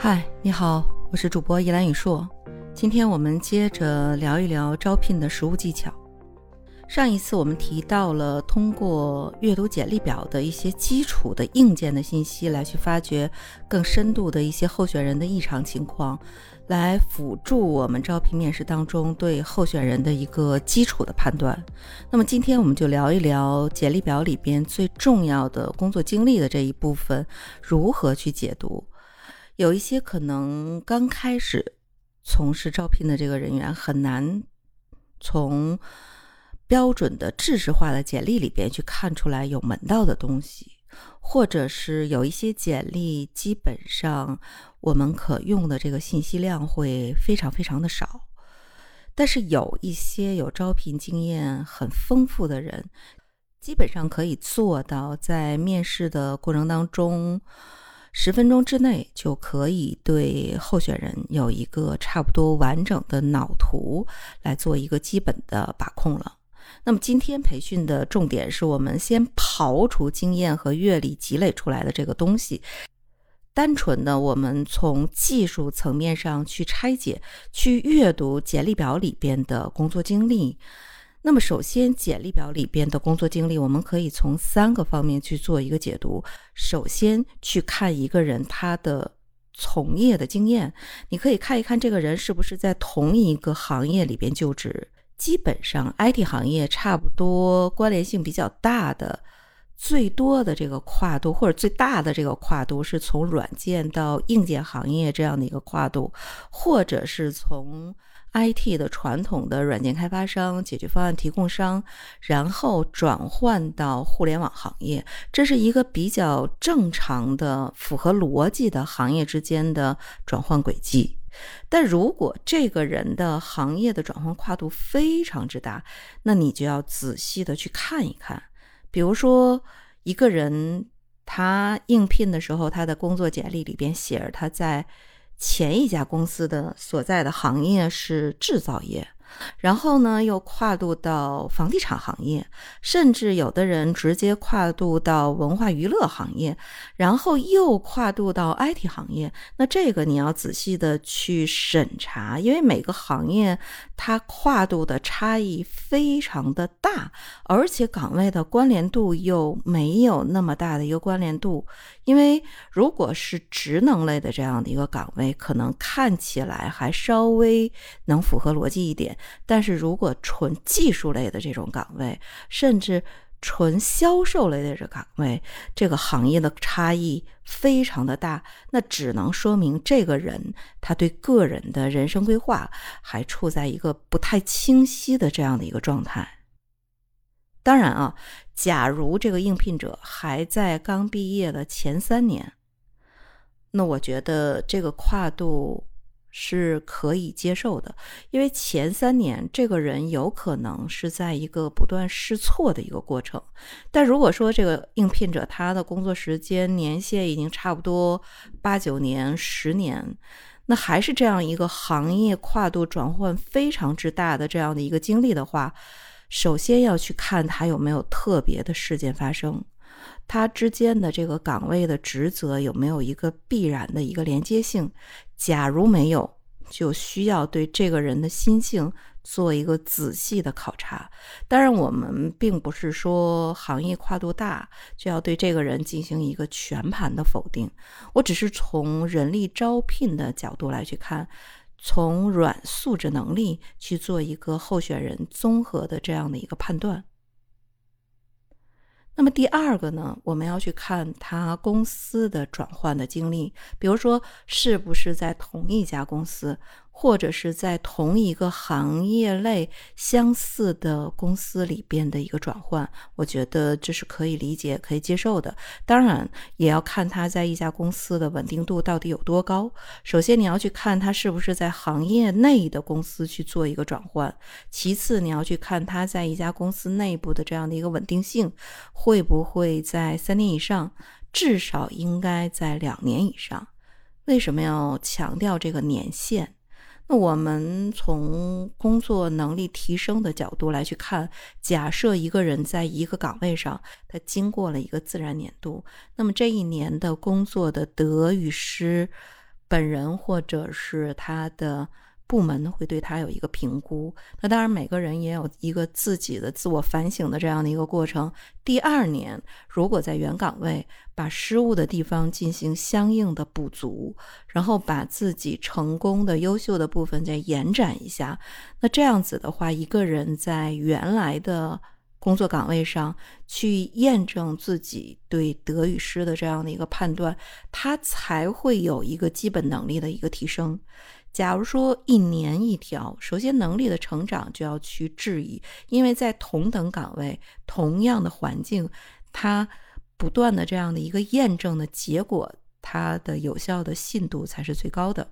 嗨，你好，我是主播依兰雨硕。今天我们接着聊一聊招聘的实务技巧。上一次我们提到了通过阅读简历表的一些基础的硬件的信息，来去发掘更深度的一些候选人的异常情况，来辅助我们招聘面试当中对候选人的一个基础的判断。那么今天我们就聊一聊简历表里边最重要的工作经历的这一部分如何去解读。有一些可能刚开始从事招聘的这个人员很难从标准的制式化的简历里边去看出来有门道的东西，或者是有一些简历基本上我们可用的这个信息量会非常非常的少，但是有一些有招聘经验很丰富的人，基本上可以做到在面试的过程当中。十分钟之内就可以对候选人有一个差不多完整的脑图来做一个基本的把控了。那么今天培训的重点是我们先刨除经验和阅历积累出来的这个东西，单纯的我们从技术层面上去拆解、去阅读简历表里边的工作经历。那么，首先，简历表里边的工作经历，我们可以从三个方面去做一个解读。首先，去看一个人他的从业的经验，你可以看一看这个人是不是在同一个行业里边就职。基本上，IT 行业差不多关联性比较大的，最多的这个跨度或者最大的这个跨度，是从软件到硬件行业这样的一个跨度，或者是从。IT 的传统的软件开发商、解决方案提供商，然后转换到互联网行业，这是一个比较正常的、符合逻辑的行业之间的转换轨迹。但如果这个人的行业的转换跨度非常之大，那你就要仔细的去看一看。比如说，一个人他应聘的时候，他的工作简历里边写着他在。前一家公司的所在的行业是制造业。然后呢，又跨度到房地产行业，甚至有的人直接跨度到文化娱乐行业，然后又跨度到 IT 行业。那这个你要仔细的去审查，因为每个行业它跨度的差异非常的大，而且岗位的关联度又没有那么大的一个关联度。因为如果是职能类的这样的一个岗位，可能看起来还稍微能符合逻辑一点。但是如果纯技术类的这种岗位，甚至纯销售类的这岗位，这个行业的差异非常的大，那只能说明这个人他对个人的人生规划还处在一个不太清晰的这样的一个状态。当然啊，假如这个应聘者还在刚毕业的前三年，那我觉得这个跨度。是可以接受的，因为前三年这个人有可能是在一个不断试错的一个过程。但如果说这个应聘者他的工作时间年限已经差不多八九年、十年，那还是这样一个行业跨度转换非常之大的这样的一个经历的话，首先要去看他有没有特别的事件发生。他之间的这个岗位的职责有没有一个必然的一个连接性？假如没有，就需要对这个人的心性做一个仔细的考察。当然，我们并不是说行业跨度大就要对这个人进行一个全盘的否定。我只是从人力招聘的角度来去看，从软素质能力去做一个候选人综合的这样的一个判断。那么第二个呢，我们要去看他公司的转换的经历，比如说是不是在同一家公司。或者是在同一个行业类相似的公司里边的一个转换，我觉得这是可以理解、可以接受的。当然，也要看他在一家公司的稳定度到底有多高。首先，你要去看他是不是在行业内的公司去做一个转换；其次，你要去看他在一家公司内部的这样的一个稳定性，会不会在三年以上，至少应该在两年以上。为什么要强调这个年限？那我们从工作能力提升的角度来去看，假设一个人在一个岗位上，他经过了一个自然年度，那么这一年的工作的得与失，本人或者是他的。部门会对他有一个评估，那当然每个人也有一个自己的自我反省的这样的一个过程。第二年，如果在原岗位把失误的地方进行相应的补足，然后把自己成功的、优秀的部分再延展一下，那这样子的话，一个人在原来的工作岗位上去验证自己对得与失的这样的一个判断，他才会有一个基本能力的一个提升。假如说一年一条，首先能力的成长就要去质疑，因为在同等岗位、同样的环境，它不断的这样的一个验证的结果，它的有效的信度才是最高的。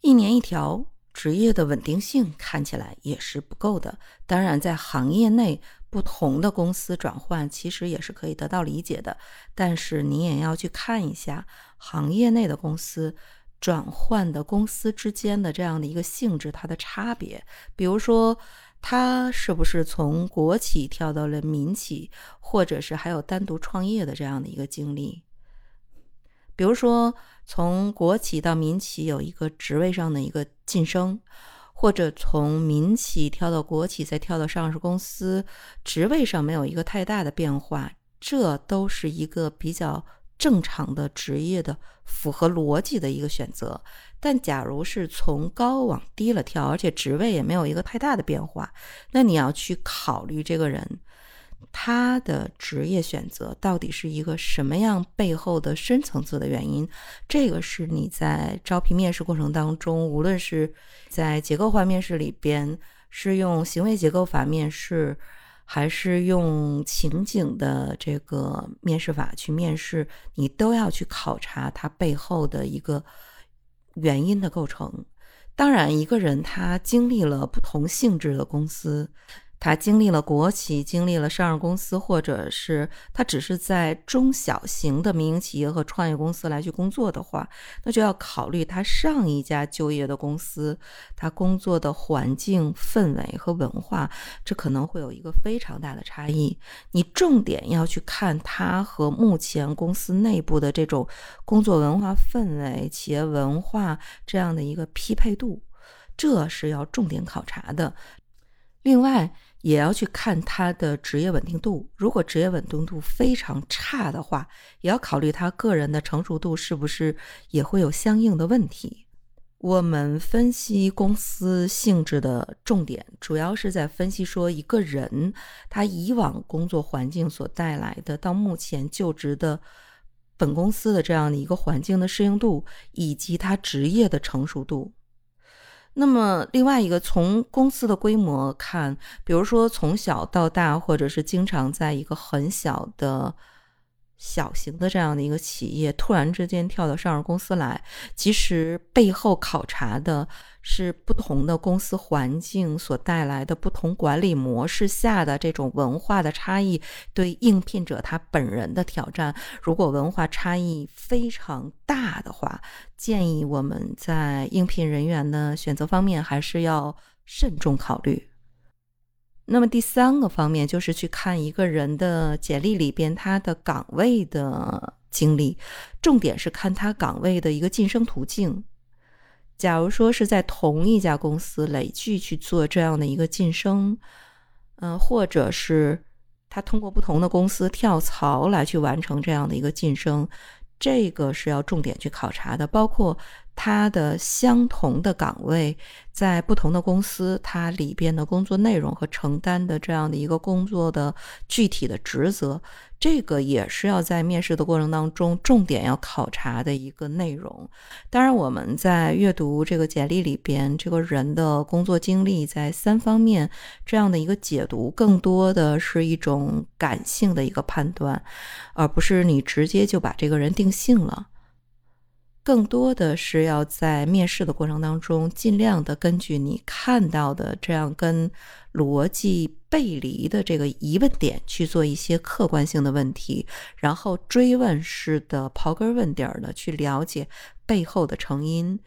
一年一条，职业的稳定性看起来也是不够的。当然，在行业内不同的公司转换，其实也是可以得到理解的，但是你也要去看一下行业内的公司。转换的公司之间的这样的一个性质，它的差别，比如说，他是不是从国企跳到了民企，或者是还有单独创业的这样的一个经历，比如说从国企到民企有一个职位上的一个晋升，或者从民企跳到国企再跳到上市公司，职位上没有一个太大的变化，这都是一个比较。正常的职业的符合逻辑的一个选择，但假如是从高往低了跳，而且职位也没有一个太大的变化，那你要去考虑这个人他的职业选择到底是一个什么样背后的深层次的原因。这个是你在招聘面试过程当中，无论是在结构化面试里边，是用行为结构法面试。还是用情景的这个面试法去面试，你都要去考察他背后的一个原因的构成。当然，一个人他经历了不同性质的公司。他经历了国企，经历了上市公司，或者是他只是在中小型的民营企业和创业公司来去工作的话，那就要考虑他上一家就业的公司，他工作的环境氛围和文化，这可能会有一个非常大的差异。你重点要去看他和目前公司内部的这种工作文化氛围、企业文化这样的一个匹配度，这是要重点考察的。另外。也要去看他的职业稳定度。如果职业稳定度非常差的话，也要考虑他个人的成熟度是不是也会有相应的问题。我们分析公司性质的重点，主要是在分析说一个人他以往工作环境所带来的，到目前就职的本公司的这样的一个环境的适应度，以及他职业的成熟度。那么，另外一个从公司的规模看，比如说从小到大，或者是经常在一个很小的。小型的这样的一个企业突然之间跳到上市公司来，其实背后考察的是不同的公司环境所带来的不同管理模式下的这种文化的差异，对应聘者他本人的挑战。如果文化差异非常大的话，建议我们在应聘人员的选择方面还是要慎重考虑。那么第三个方面就是去看一个人的简历里边他的岗位的经历，重点是看他岗位的一个晋升途径。假如说是在同一家公司累计去做这样的一个晋升，嗯，或者是他通过不同的公司跳槽来去完成这样的一个晋升，这个是要重点去考察的，包括。他的相同的岗位，在不同的公司，它里边的工作内容和承担的这样的一个工作的具体的职责。这个也是要在面试的过程当中重点要考察的一个内容。当然，我们在阅读这个简历里边，这个人的工作经历在三方面这样的一个解读，更多的是一种感性的一个判断，而不是你直接就把这个人定性了。更多的是要在面试的过程当中，尽量的根据你看到的这样跟逻辑背离的这个疑问点去做一些客观性的问题，然后追问式的刨根问底的去了解背后的成因。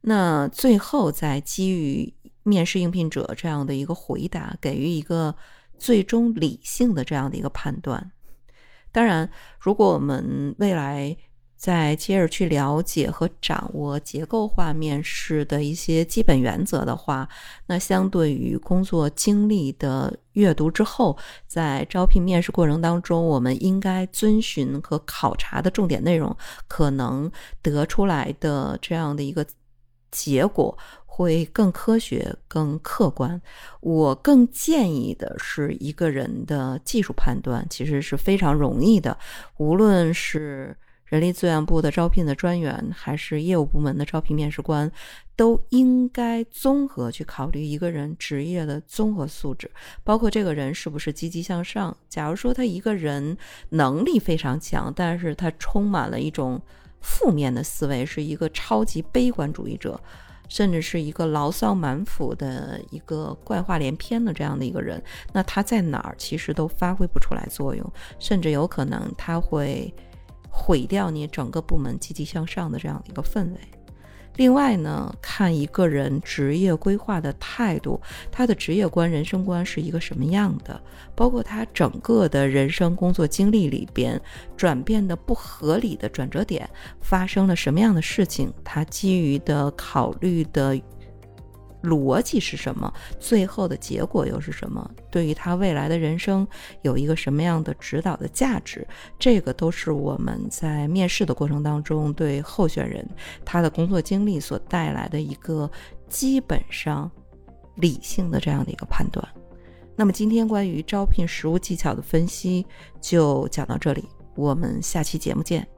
那最后再基于面试应聘者这样的一个回答，给予一个最终理性的这样的一个判断。当然，如果我们未来，再接着去了解和掌握结构化面试的一些基本原则的话，那相对于工作经历的阅读之后，在招聘面试过程当中，我们应该遵循和考察的重点内容，可能得出来的这样的一个结果。会更科学、更客观。我更建议的是，一个人的技术判断其实是非常容易的。无论是人力资源部的招聘的专员，还是业务部门的招聘面试官，都应该综合去考虑一个人职业的综合素质，包括这个人是不是积极向上。假如说他一个人能力非常强，但是他充满了一种负面的思维，是一个超级悲观主义者。甚至是一个牢骚满腹的一个怪话连篇的这样的一个人，那他在哪儿其实都发挥不出来作用，甚至有可能他会毁掉你整个部门积极向上的这样的一个氛围。另外呢，看一个人职业规划的态度，他的职业观、人生观是一个什么样的，包括他整个的人生工作经历里边转变的不合理的转折点发生了什么样的事情，他基于的考虑的。逻辑是什么？最后的结果又是什么？对于他未来的人生有一个什么样的指导的价值？这个都是我们在面试的过程当中对候选人他的工作经历所带来的一个基本上理性的这样的一个判断。那么今天关于招聘实务技巧的分析就讲到这里，我们下期节目见。